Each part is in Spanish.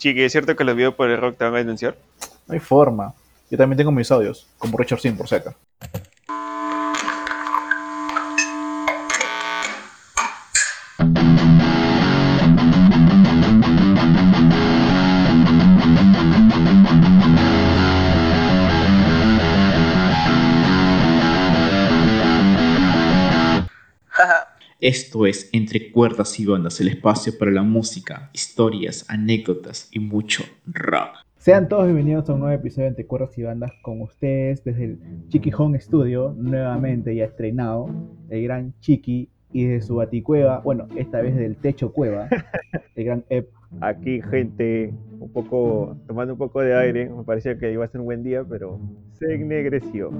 Chiqui, ¿es cierto que los videos por el rock te van a denunciar? No hay forma. Yo también tengo mis audios, como Richard Sin por seca. Esto es Entre Cuerdas y Bandas, el espacio para la música, historias, anécdotas y mucho rock. Sean todos bienvenidos a un nuevo episodio de Entre Cuerdas y Bandas con ustedes desde el Chiqui Home Studio, nuevamente ya estrenado, el gran Chiqui y desde su baticueva, bueno, esta vez del techo cueva, el gran Ep. Aquí, gente, un poco, tomando un poco de aire. Me parecía que iba a ser un buen día, pero se ennegreció.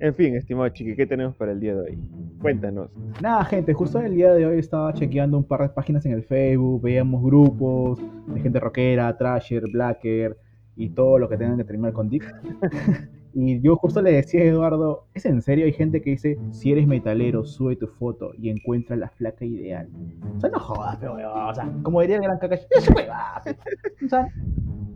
En fin, estimado Chiqui, ¿qué tenemos para el día de hoy? Cuéntanos. Nada, gente, justo el día de hoy estaba chequeando un par de páginas en el Facebook, veíamos grupos de gente rockera, trasher, blacker y todo lo que tengan que terminar con Dick. y yo justo le decía a Eduardo, ¿es en serio? Hay gente que dice, si eres metalero, sube tu foto y encuentra la flaca ideal. O sea, no jodas, pero o sea, como diría el gran pe". O sea,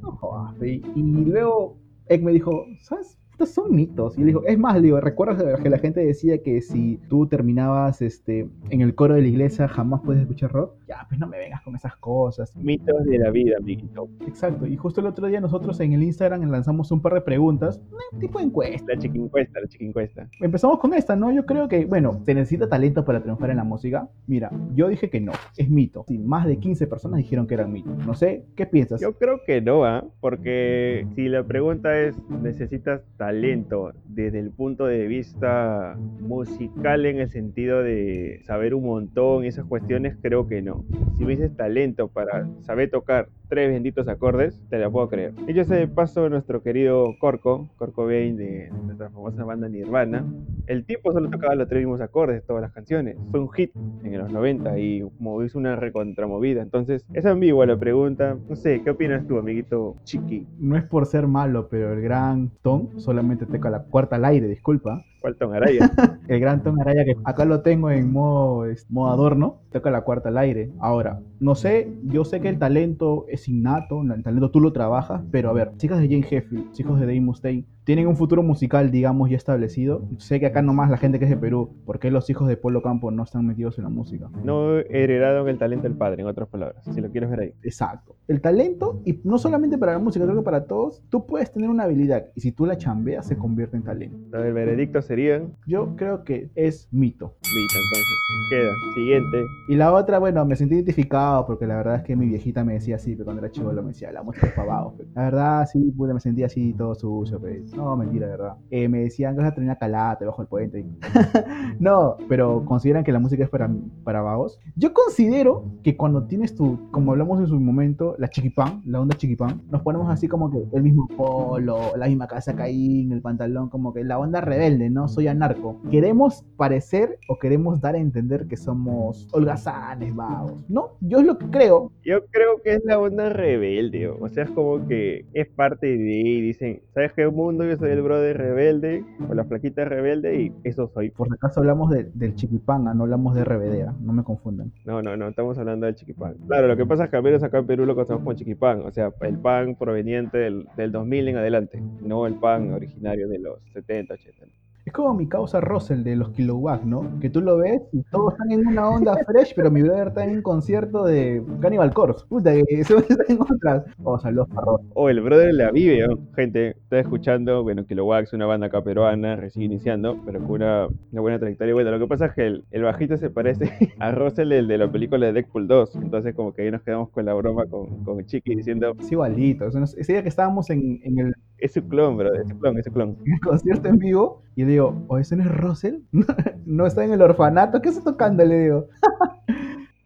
no jodas. Y, y luego Ek me dijo, ¿sabes? Estos son mitos. Y le digo, es más, le digo, ¿recuerdas que la gente decía que si tú terminabas este, en el coro de la iglesia jamás puedes escuchar rock? Ya, pues no me vengas con esas cosas. Mitos de la vida, amiguito. Exacto, y justo el otro día nosotros en el Instagram lanzamos un par de preguntas, un tipo de encuesta. La chiqui encuesta, la chiqui encuesta. Empezamos con esta, ¿no? Yo creo que, bueno, ¿se necesita talento para triunfar en la música? Mira, yo dije que no, es mito. Sí, más de 15 personas dijeron que eran mitos. No sé, ¿qué piensas? Yo creo que no, ¿ah? Porque si la pregunta es, ¿necesitas talento desde el punto de vista musical en el sentido de saber un montón esas cuestiones? Creo que no. Si me talento para saber tocar tres benditos acordes, te la puedo creer. Yo sé de paso nuestro querido Corco, Corco Bain de nuestra famosa banda Nirvana, el tipo solo tocaba los tres mismos acordes de todas las canciones. Fue un hit en los 90 y hizo una recontramovida. Entonces, es ambigua la pregunta. No sé, ¿qué opinas tú, amiguito Chiqui? No es por ser malo, pero el gran Tom solamente toca la cuarta al aire, disculpa. Walton Araya. El gran Tom Araya que acá lo tengo en modo, es- modo adorno, toca la cuarta al aire. Ahora, no sé, yo sé que el talento es innato, el talento tú lo trabajas, pero a ver, chicas de Jane Heffield, chicos de Dave Mustaine, tienen un futuro musical, digamos, ya establecido. Sé que acá nomás la gente que es de Perú, ¿por qué los hijos de Polo Campo no están metidos en la música? No heredaron el talento del padre, en otras palabras, si lo quieres ver ahí. Exacto. El talento, y no solamente para la música, creo que para todos, tú puedes tener una habilidad y si tú la chambeas se convierte en talento. El veredicto sería Yo creo que es mito. Vita, entonces. Queda. Siguiente. Y la otra, bueno, me sentí identificado porque la verdad es que mi viejita me decía así, pero cuando era chivo me decía, la música es pe". La verdad, sí, puta, me sentía así todo sucio, pe. No, mentira, de verdad. Eh, me decían que vas a tener una calata bajo el puente. no, pero consideran que la música es para, para vagos. Yo considero que cuando tienes tu, como hablamos en su momento, la chiquipán, la onda chiquipán, nos ponemos así como que el mismo polo, la misma casa caín, el pantalón, como que la onda rebelde, ¿no? Soy anarco. Queremos parecer o queremos dar a entender que somos holgazanes, vagos. No, yo es lo que creo. Yo creo que es la onda rebelde. O sea, es como que es parte de. Y dicen, ¿sabes qué mundo? Yo soy el brother rebelde. O la flaquita rebelde. Y eso soy. Por si acaso hablamos de- del chiquipán, no hablamos de rebedea, no me confundan. No, no, no. Estamos hablando del chiquipán. Claro, lo que pasa es que al menos acá en Perú lo conocemos como chiquipán. O sea, el pan proveniente del, del 2000 en adelante. No el pan originario de los 70, 80. Es como mi causa Russell de los Kilowatts, ¿no? Que tú lo ves y todos están en una onda fresh, pero mi brother está en un concierto de Cannibal Corpse. Puta, que se en otras. Oh, saludos para Russell. O el brother la vive, ¿no? gente. Está escuchando, bueno, Kilowax, una banda acá peruana, recién iniciando, pero con una, una buena trayectoria. Bueno, lo que pasa es que el, el bajito se parece a Russell, el de la película de Deadpool 2. Entonces, como que ahí nos quedamos con la broma con, con Chiqui diciendo, Es igualito. Es- Ese día que estábamos en, en el, es su clon, bro, es su clon, es su clon. en el concierto en vivo y le digo, ¿o ese no es Russell? no está en el orfanato, ¿qué está tocando? Le digo.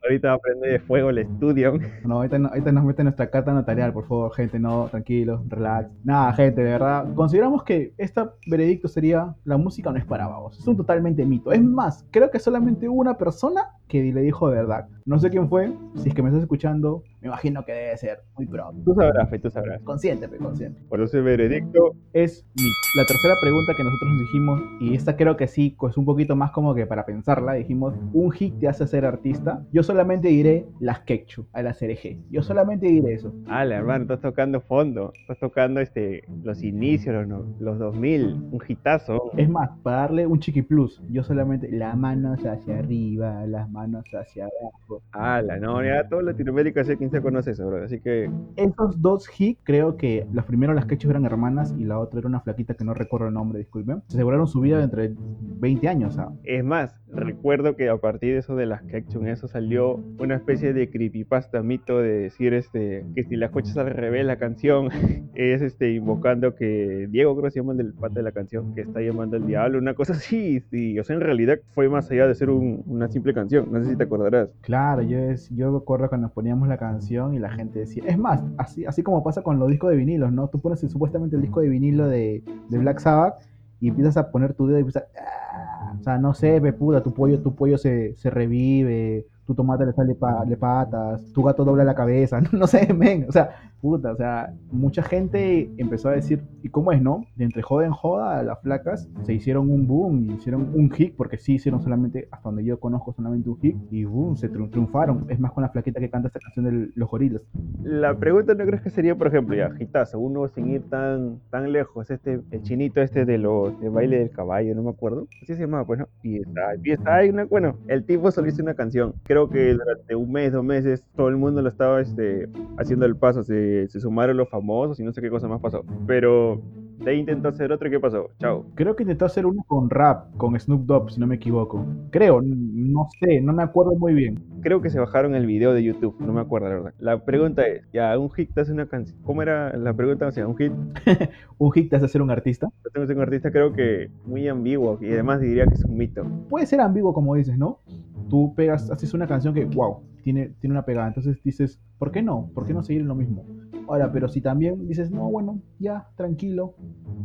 Ahorita va a prender de fuego el estudio. No, ahorita, no- ahorita nos mete nuestra carta notarial, por favor, gente, no, tranquilos, relax. Nada, gente, de verdad, consideramos que este veredicto sería, la música no es para vagos, es un totalmente mito. Es más, creo que solamente hubo una persona que le dijo de verdad. No sé quién fue, si es que me estás escuchando, me imagino que debe ser muy pronto. Tú sabrás, Fe, tú sabrás. Consciente, Fe, consciente. Por eso ese veredicto es mi. La tercera pregunta que nosotros nos dijimos, y esta creo que sí, es un poquito más como que para pensarla, dijimos, un hit te hace ser artista. Yo solamente diré las quechu a las hereje. Yo solamente diré eso. la hermano, estás tocando fondo. Estás tocando este, los inicios, los, los 2000. Un hitazo. Es más, para darle un chiqui plus, yo solamente las manos hacia arriba, las manos hacia abajo. la no, ya toda Latinoamérica hace 15 te bro. Así que. Esos dos hits, creo que las primero las quechas eran hermanas y la otra era una flaquita que no recuerdo el nombre, disculpen. Se aseguraron su vida entre 20 años. Es más, recuerdo que a partir de eso de las Ketchum, eso salió una especie de creepypasta mito de decir este que si la escuchas al revés la canción es este invocando que Diego creo que se llama el del pata de la canción que está llamando al diablo, una cosa así, sí, o sea, en realidad fue más allá de ser un- una simple canción, no sé si te acordarás. Claro, yo, es, yo recuerdo cuando poníamos la canción y la gente decía, es más, así, así como pasa con los discos de vinilos, ¿no? Tú pones supuestamente el disco de vinilo de, de Black Sabbath y empiezas a poner tu dedo y empiezas, "Ah", o sea, no sé, ve puta, tu pollo, tu pollo se, se revive, tu tomate le sale pa- de patas, tu gato dobla la cabeza, no, no sé, men, o sea, puta, o sea, mucha gente empezó a decir, ¿y cómo es, no? De entre joda en joda, las flacas se hicieron un boom, y hicieron un hit, porque sí hicieron solamente, hasta donde yo conozco, solamente un hit, y boom, se triun- triunfaron. Es más con la flaquita que canta esta canción de los gorilas. La pregunta no crees que sería, por ejemplo, ya, Gitazo, uno sin ir tan, tan lejos, este, el chinito este de los, de baile del caballo, no me acuerdo, así se llamaba, pues, ¿no? Y está, y está ahí, una- bueno, el tipo solo hizo una canción, creo que durante un mes, dos meses, todo el mundo lo estaba, este, haciendo el paso, se, se sumaron los famosos y no sé qué cosa más pasó, pero de ahí intentó hacer otro y ¿qué pasó? Chao. Creo que intentó hacer uno con rap, con Snoop Dogg, si no me equivoco. Creo, no sé, no me acuerdo muy bien. Creo que se bajaron el video de YouTube, no me acuerdo la verdad. La pregunta es, ya, un hit te hace una canción, ¿cómo era la pregunta? O sea, un hit Un hit te hace ser un artista. Yo tengo un artista creo que muy ambiguo y además diría que es un mito. Puede ser ambiguo, como dices, ¿no? Tú pegas, haces una canción que, wow, tiene, tiene una pegada. Entonces dices, ¿por qué no? ¿Por qué no seguir en lo mismo? Ahora, pero si también dices, no, bueno, ya, tranquilo,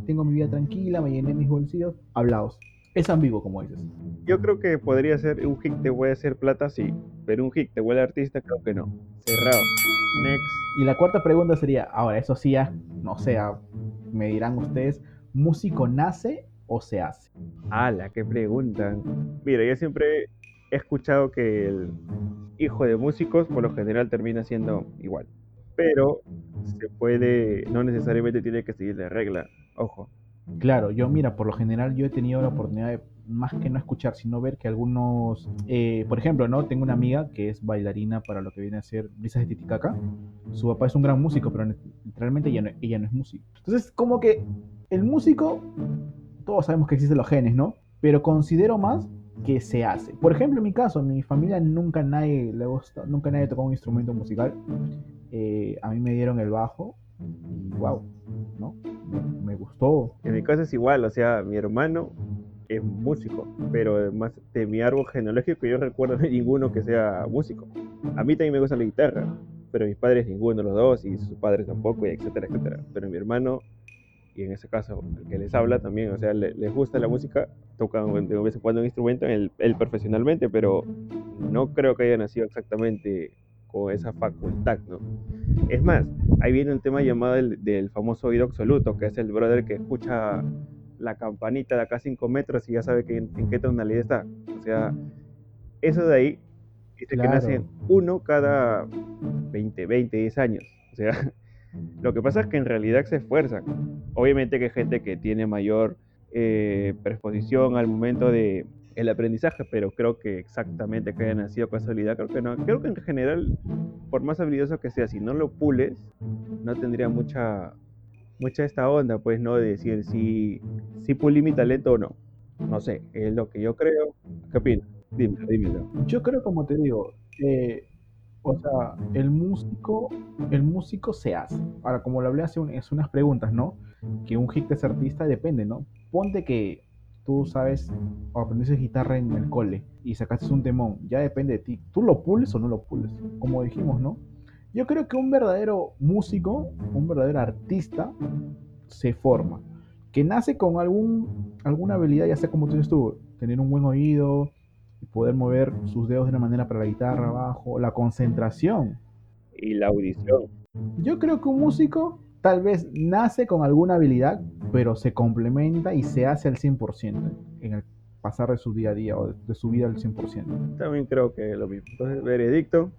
tengo mi vida tranquila, me llené mis bolsillos, hablaos. Es ambiguo, como dices. Yo creo que podría ser un hit te puede hacer plata, sí, pero un hit te huele artista, creo que no. Cerrado. Next. Y la cuarta pregunta sería, ahora, eso sí, ya, no sé, me dirán ustedes, ¿músico nace o se hace? Ala, qué preguntan. Mira, yo siempre he escuchado que el hijo de músicos por lo general termina siendo igual. Pero se puede, no necesariamente tiene que seguir la regla. Ojo. Claro, yo mira, por lo general yo he tenido la oportunidad de más que no escuchar, sino ver que algunos, eh, por ejemplo, no, tengo una amiga que es bailarina para lo que viene a ser Brisas de Titicaca. Su papá es un gran músico, pero literalmente ella no, ella no es músico. Entonces, como que el músico, todos sabemos que existen los genes, ¿no? Pero considero más que se hace. Por ejemplo, en mi caso, en mi familia nunca nadie le gusta, nunca nadie tocó un instrumento musical. Eh, a mí me dieron el bajo y wow, ¿no? Me, gustó. En mi caso es igual, o sea, mi hermano es músico, pero además de mi árbol genealógico yo recuerdo de ninguno que sea músico. A mí también me gusta la guitarra, pero mis padres ninguno de los dos y sus padres tampoco, y etcétera, etcétera. Pero mi hermano, y en ese caso el que les habla también, o sea, le- les gusta la música, tocan de vez en cuando un instrumento, él, él profesionalmente, pero no creo que haya nacido exactamente con esa facultad, ¿no? Es más, ahí viene un tema llamado el- del famoso oído absoluto, que es el brother que escucha la campanita de acá a 5 metros y ya sabe que en, en qué tonalidad está. O sea, eso de ahí dice Claro. que nace uno cada 20, 20, 10 años. O sea, lo que pasa es que en realidad se esfuerzan. Obviamente que hay gente que tiene mayor eh, predisposición al momento de el aprendizaje, pero creo que exactamente que haya nacido habilidad, creo que no. Creo que en general, por más habilidoso que sea, si no lo pules, no tendría mucha mucha esta onda, pues, ¿no? De decir si, si pulí mi talento o no. No sé, es lo que yo creo. ¿Qué opinas? Dímelo, dímelo. Yo creo, como te digo, eh, o sea, el músico, el músico se hace. Ahora, como lo hablé hace, un- hace unas preguntas, ¿no? Que un hit es artista depende, ¿no? Ponte que tú sabes o aprendiste guitarra en el cole y sacaste un temón, ya depende de ti. ¿Tú lo pules o no lo pules? Como dijimos, ¿no? Yo creo que un verdadero músico, un verdadero artista, se forma. Que nace con algún, alguna habilidad, ya sea como tú dices tú, tener un buen oído, poder mover sus dedos de una manera para la guitarra, bajo, la concentración. y la audición. Yo creo que un músico tal vez nace con alguna habilidad, pero se complementa y se hace al 100% en el pasar de su día a día o de su vida al 100%. También creo que es lo mismo. Entonces, veredicto,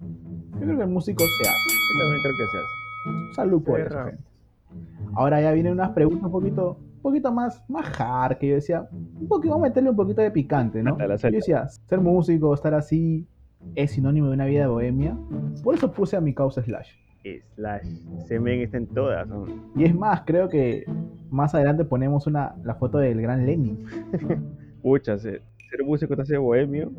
Yo creo que el músico se hace. yo también creo que se hace. Salud por eso, gente. Ahora ya vienen unas preguntas un poquito, poquito más, más hard, que yo decía, un poquito, vamos a meterle un poquito de picante, ¿no? Yo decía, ser músico, estar así, es sinónimo de una vida bohemia. Por eso puse a mi causa Slash. Slash. Ese men está en todas. ¿no? Y es más, creo que más adelante ponemos una, la foto del gran Lenny. Pucha, ser, ser músico te hace bohemio.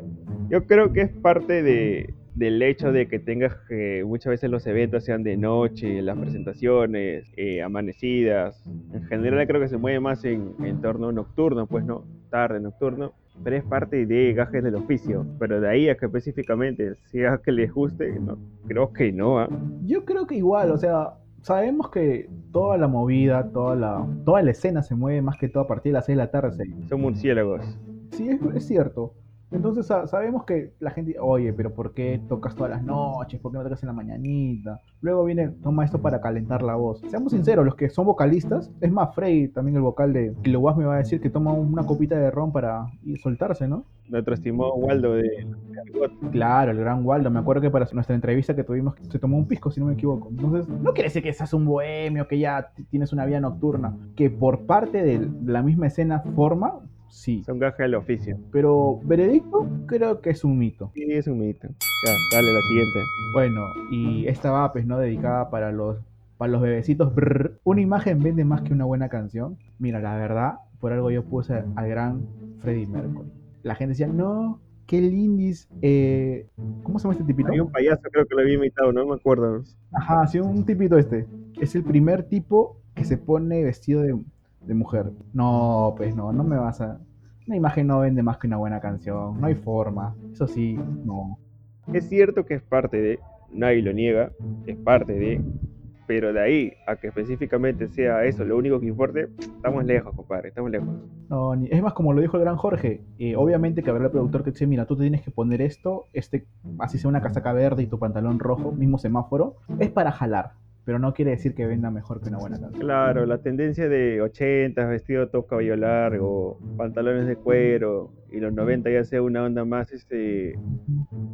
Yo creo que es parte de, del hecho de que tengas que muchas veces los eventos sean de noche, las presentaciones, eh, amanecidas. En general creo que se mueve más en entorno nocturno, pues no, tarde, nocturno. Pero es parte de gajes del oficio. Pero de ahí a que específicamente sea que les guste, no, creo que no. ¿ah? Yo creo que igual, o sea, sabemos que toda la movida, toda la, toda la escena se mueve más que todo a partir de las 6 de la tarde. se- Son murciélagos. Sí, es, es cierto. Entonces sa- sabemos que la gente, oye, pero ¿por qué tocas todas las noches? ¿Por qué no tocas en la mañanita? Luego viene, toma esto para calentar la voz. Seamos sinceros, los que son vocalistas, es más, Frey, también el vocal de Kilo Was me va a decir que toma una copita de ron para soltarse, ¿no? Nuestro estimado Waldo de. Claro, el gran Waldo. Me acuerdo que para nuestra entrevista que tuvimos se tomó un pisco, si no me equivoco. Entonces, no quiere decir que seas un bohemio, que ya tienes una vida nocturna. Que por parte de la misma escena forma, sí. Son gajes del oficio. Pero veredicto, creo que es un mito. Sí, es un mito. Ya, dale la siguiente. Bueno, y esta va, pues, ¿no? Dedicada para los, para los bebecitos. Brr. Una imagen vende más que una buena canción. Mira, la verdad, por algo yo puse al gran Freddie Mercury. La gente decía, no, qué lindis. Eh, ¿Cómo se llama este tipito? Hay un payaso, creo que lo había imitado, no me acuerdo. Ajá, sí, un tipito este. Es el primer tipo que se pone vestido de, de mujer. No, pues no, no me vas a... Una imagen no vende más que una buena canción. No hay forma. Eso sí, no. Es cierto que es parte de, nadie lo niega, es parte de, pero de ahí a que específicamente sea eso lo único que importe, estamos lejos, compadre, estamos lejos. No, ni- es más, como lo dijo el gran Jorge, eh, obviamente que habrá el productor que dice, mira, tú te tienes que poner esto, este, así sea una casaca verde y tu pantalón rojo, mismo semáforo, es para jalar, pero no quiere decir que venda mejor que una buena canción. Claro, la tendencia de 80, vestido todo cabello largo, pantalones de cuero, y los 90 ya sea una onda más, este,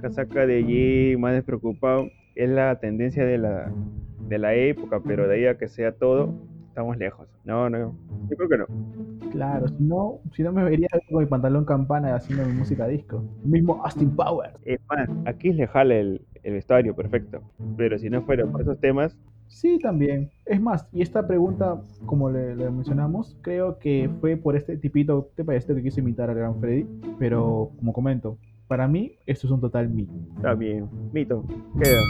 casaca de jean, más despreocupado, es la tendencia de la, de la época, pero de ahí a que sea todo, estamos lejos. No, no, yo creo que no. Claro, si no, si no me vería con mi pantalón campana haciendo mi música disco. Mismo Austin Powers. Es más, aquí le jala el, el vestuario perfecto, pero si no fuera por esos temas, Sí, también. Es más, y esta pregunta, como le, le mencionamos, creo que fue por este tipito, te parece que quiso imitar al gran Freddy, pero como comento, para mí esto es un total mito. está bien. Mito, queda.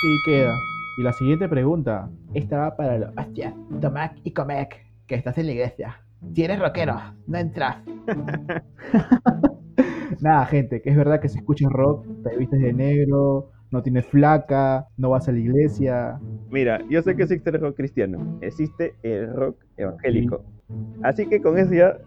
Sí, queda. Y la siguiente pregunta, esta va para los hostia, Tomac y Comec, que estás en la iglesia. Si eres rockero, no entras. Nada, gente, que es verdad que si escuchas rock, te vistes de negro, no tienes flaca, no vas a la iglesia. Mira, yo sé que existe el rock cristiano, existe el rock evangélico. Así que con eso ya,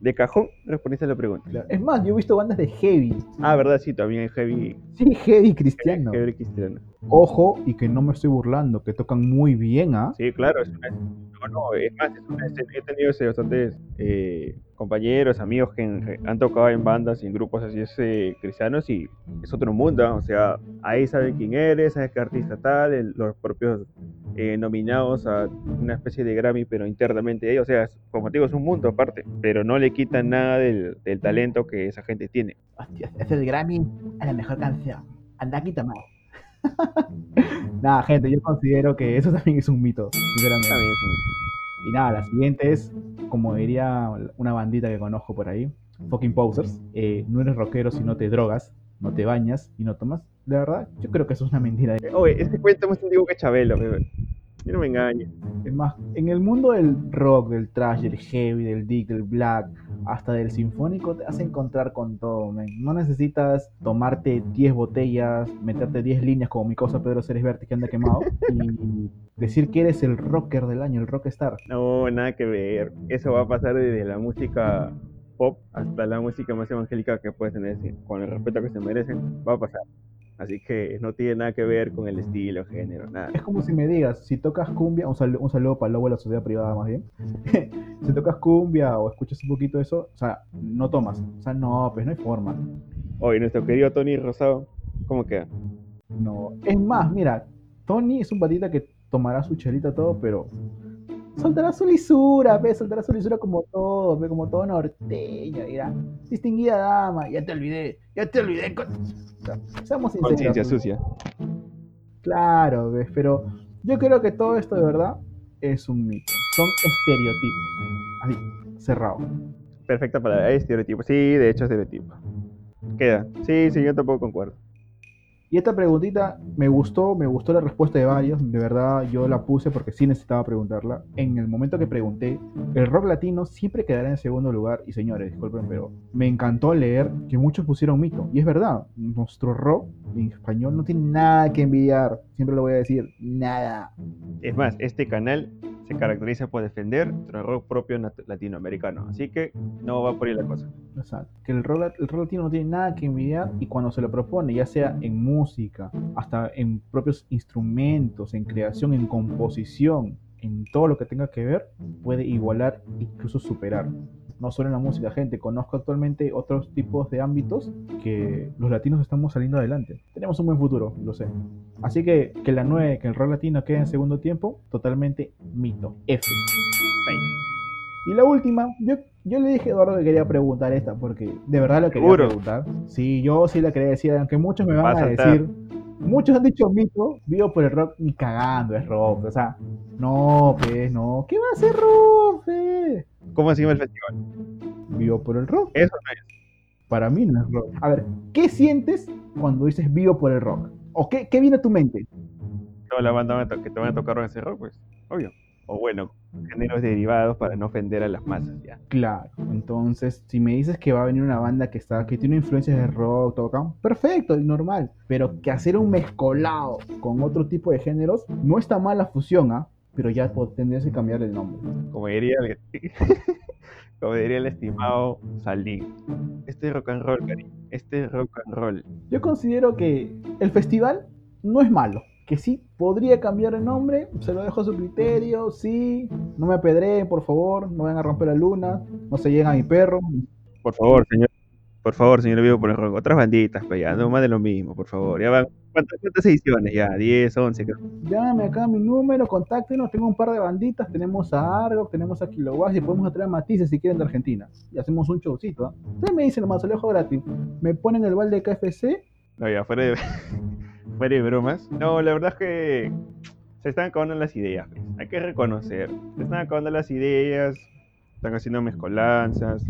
de cajón, respondiste a la pregunta. Es más, yo he visto bandas de heavy. Ah, verdad, sí, también hay heavy, Sí, heavy cristiano. heavy cristiano. Ojo, y que no me estoy burlando, que tocan muy bien, ¿ah? Sí, claro, es una, no, no, es más, es una. He tenido ese, bastantes eh, compañeros, amigos que han tocado en bandas y en grupos así ese, cristianos y es otro mundo, o sea, ahí saben quién eres, sabes qué artista tal, el- los propios eh, nominados a una especie de Grammy, pero internamente ellos, o sea, es- como te digo, es un mundo aparte, pero no le quitan nada del, del talento que esa gente tiene. Hostia, es el Grammy a la mejor canción. Anda aquí, Tomás. Nada, gente, yo considero que eso también es un mito, sinceramente. También es un mito. Y nada, la siguiente es, como diría una bandita que conozco por ahí, fucking posers. eh, no eres rockero si no te drogas, no te bañas y no tomas. De verdad, yo creo que eso es una mentira. Oye, este cuento es más antiguo que Chabelo, bebé. Yo no me engañes. Es más, en el mundo del rock, del trash, del heavy, del dick, del black, hasta del sinfónico, te vas a encontrar con todo, men. No necesitas tomarte 10 botellas, meterte 10 líneas como mi cosa Pedro Ceres Verte que anda quemado y decir que eres el rocker del año, el rockstar. No, nada que ver. Eso va a pasar desde la música pop hasta la música más evangélica que puedes tener, con el respeto que se merecen. Va a pasar. Así que no tiene nada que ver con el estilo, género, nada. Es como si me digas, si tocas cumbia, un saludo, un saludo para el lobo de la sociedad privada más bien. si tocas cumbia o escuchas un poquito de eso, o sea, no tomas. O sea, no, pues no hay forma. Oye, nuestro querido Tony Rosado, ¿cómo queda? No. Es más, mira, Tony es un patita que tomará su chelita todo, pero soltará su lisura, ve, soltará su lisura como todo, ve, como todo norteño, dirá, distinguida dama, ya te olvidé, ya te olvidé. con-". O sea, seamos sinceros. Conciencia sucia. Claro, ves, pero yo creo que todo esto de verdad es un mito. Son estereotipos. Así, cerrado. Perfecta palabra, estereotipo. Sí, de hecho, estereotipo. Queda. Sí, sí, yo tampoco concuerdo. Y esta preguntita me gustó, me gustó la respuesta de varios, de verdad yo la puse porque sí necesitaba preguntarla. En el momento que pregunté, el rock latino siempre quedará en segundo lugar. Y señores, disculpen, pero me encantó leer que muchos pusieron mito. Y es verdad, nuestro rock en español no tiene nada que envidiar. Siempre lo voy a decir, nada. Es más, este canal se caracteriza por defender nuestro rock propio latinoamericano. Así que no va por ahí la cosa. Exacto. Que el rock, el rock latino no tiene nada que envidiar y cuando se lo propone, ya sea en música, hasta en propios instrumentos, en creación, en composición, en todo lo que tenga que ver, puede igualar, incluso superar. No solo en la música, gente, conozco actualmente otros tipos de ámbitos que los latinos estamos saliendo adelante. Tenemos un buen futuro, lo sé. Así que que la 9, que el rock latino quede en segundo tiempo, totalmente mito. F. Y la última, yo, yo le dije a Eduardo que quería preguntar esta, porque de verdad lo quería ¿Seguro? preguntar. Sí, yo sí la quería decir, aunque muchos me Va van a a, decir, muchos han dicho mito, vivo por el rock, ni cagando es rock, o sea, no, pues, no, ¿qué va a ser rock? ¿Cómo se llama el festival? Vivo por el rock, Eso no es. para mí no es rock. A ver, ¿qué sientes cuando dices vivo por el rock? ¿O qué, qué viene a tu mente? Toda la banda que te van a tocar a ser rock, pues. Obvio. O bueno, géneros derivados para no ofender a las masas, ya. Claro, entonces si me dices que va a venir una banda que está que tiene influencias de rock, acá, perfecto y normal, pero que hacer un mezcolado con otro tipo de géneros no está mal la fusión, ¿ah? Pero ya po- tendrías que cambiar el nombre. Como diría el, como diría el estimado Salín. Este es rock and roll, cariño. Este es rock and roll. Yo considero que el festival no es malo, que sí podría cambiar el nombre, se lo dejo a su criterio, sí, no me apedreen, por favor, no vayan a romper la luna, no se lleguen a mi perro, Por favor, señor. Por favor, señor Vivo por el rock. Otras banditas, pues ya, no más de lo mismo, por favor. Ya van. ¿Cuántas, cuántas ediciones? Ya, 10, 11, creo. Llámame acá mi número, contáctenos, tengo un par de banditas, tenemos a Argo, tenemos a Kilowatt y podemos traer a Matices si quieren de Argentina. Y hacemos un showcito, ¿ah? Ustedes me dicen lo dejo gratis. Me ponen el balde de KFC, No, ya, fuera de, fuera de bromas. No, la verdad es que se están acabando las ideas. pues. Hay que reconocer. Se están acabando las ideas. Están haciendo mezcolanzas.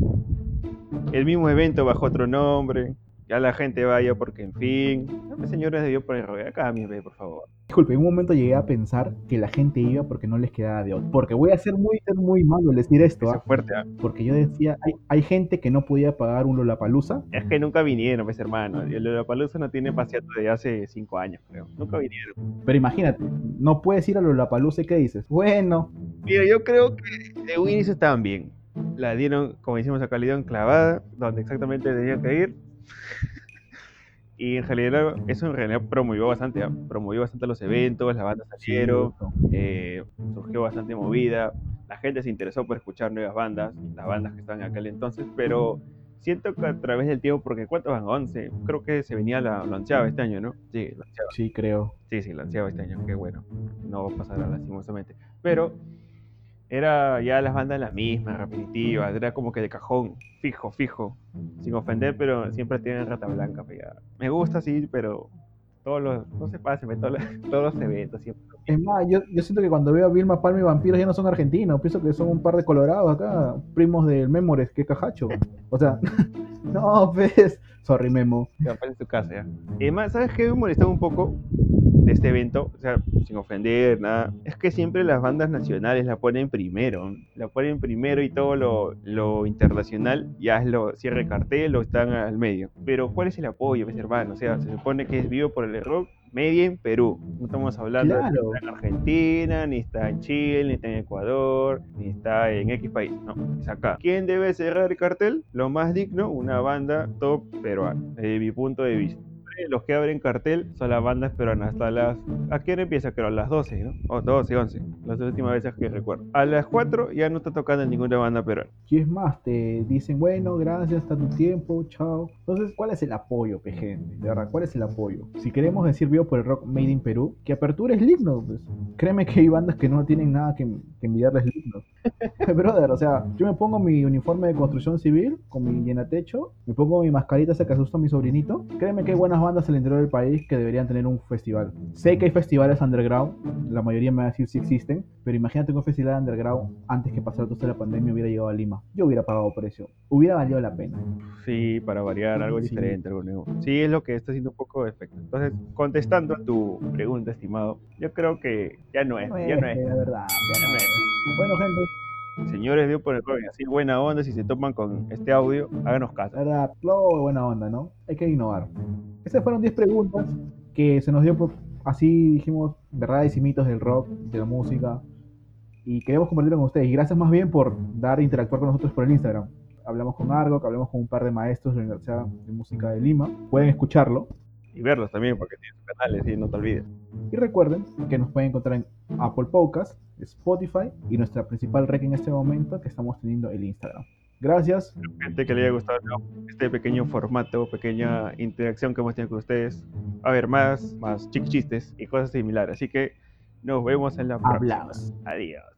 El mismo evento bajo otro nombre. Ya la gente vaya porque, en fin. No, pues, señores de Dios por el rock. Acá, mi ve, por favor. Disculpe, en un momento llegué a pensar que la gente iba porque no les quedaba de otro. Porque voy a ser muy, ser muy malo al decir esto, ¿ah? es fuerte, ¿ah? Porque yo decía, hay, hay gente que no podía pagar un Lollapalooza. Es que nunca vinieron, pues, hermano. El Lollapalooza no tiene paseato desde hace 5 años, creo. Nunca vinieron. Pero imagínate, no puedes ir a Lollapalooza y ¿qué dices? Bueno, Mira, yo creo que de inicio estaban bien. La dieron, como decimos acá, le dieron clavada, donde exactamente tenían que ir. Y en realidad, eso en realidad promovió bastante, ¿ah? promovió bastante los eventos, las bandas salieron, eh, surgió bastante movida, la gente se interesó por escuchar nuevas bandas, las bandas que estaban en aquel entonces, pero siento que a través del tiempo, porque ¿cuántos van? 11, creo que se venía la, lo ansiaba este año, ¿no? Sí, lo ansiaba. sí, creo. Sí, sí, lanceaba este año, qué bueno. No pasará lastimosamente. Pero era ya las bandas las mismas, repetitivas, era como que de cajón, fijo, fijo, sin ofender, pero siempre tienen rata blanca. pues ya. Me gusta, sí, pero todos los, no se pasen, pues, todos los, todos los eventos siempre. Es más, yo, yo siento que cuando veo a Vilma Palma y Vampiros ya no son argentinos, pienso que son un par de colorados acá, primos del Memores, que cajacho. O sea, no, pues, sorry Memo. que aparece en su casa ya. Además, ¿sabes qué me molestaba un poco de este evento? O sea, sin ofender, nada. Es que siempre las bandas nacionales la ponen primero. La ponen primero y todo lo, lo internacional ya es lo cierre cartel o están al medio. Pero ¿cuál es el apoyo, mis hermanos? O sea, se supone que es vivo por el rock. Media en Perú. No estamos hablando de Claro. está en Argentina, ni está en Chile, ni está en Ecuador, ni está en X país. No, es acá. ¿Quién debe cerrar el cartel? Lo más digno, una banda top peruana, desde mi punto de vista. Los que abren cartel son las bandas peruanas. Hasta las. ¿A qué hora empieza? Creo a las 12, ¿no? O 12, 11. Las últimas veces que recuerdo. A las 4 ya no está tocando ninguna banda peruana. Y es más, te dicen, bueno, gracias, hasta tu tiempo, chao. Entonces, ¿cuál es el apoyo, pe, gente? De verdad, ¿cuál es el apoyo? Si queremos decir vivo por el rock made in Perú, que apertura es digno, pues. Créeme que hay bandas que no tienen nada que, que envidiarles dignos. Brother, o sea, yo me pongo mi uniforme de construcción civil con mi llenatecho, me pongo mi mascarita esa que asusta a mi sobrinito. Créeme que hay buenas bandas al interior del país que deberían tener un festival. Sé que hay festivales underground, la mayoría me va a decir si existen, pero imagínate que un festival underground antes que pasara toda la pandemia hubiera llegado a Lima. Yo hubiera pagado precio, hubiera valido la pena. Sí, para variar, algo Sí. diferente, algo nuevo. Sí, es lo que está haciendo un poco de efecto. Entonces, contestando a tu pregunta, estimado, yo creo que ya no es, ya no es. La verdad, ya no no es. Bueno, gente, Señores de por el joven, así buena onda, si se toman con este audio, háganos caso. verdad, buena onda, ¿no? Hay que innovar. Esas fueron 10 preguntas que se nos dio por, así dijimos, verdades y mitos del rock, de la música. Y queremos compartirlo con ustedes. Y gracias más bien por dar interactuar con nosotros por el Instagram. Hablamos con Argo, que hablamos con un par de maestros de la Universidad de Música de Lima. Pueden escucharlo. Y verlos también, porque tienen sus canales, sí, no te olvides. Y recuerden que nos pueden encontrar en Apple Podcast, Spotify y nuestra principal red en este momento que estamos teniendo el Instagram. Gracias. Gente que le haya gustado este pequeño formato, pequeña interacción que hemos tenido con ustedes. A ver, más, más chistes y cosas similares. Así que nos vemos en la próxima. Hablamos. Adiós.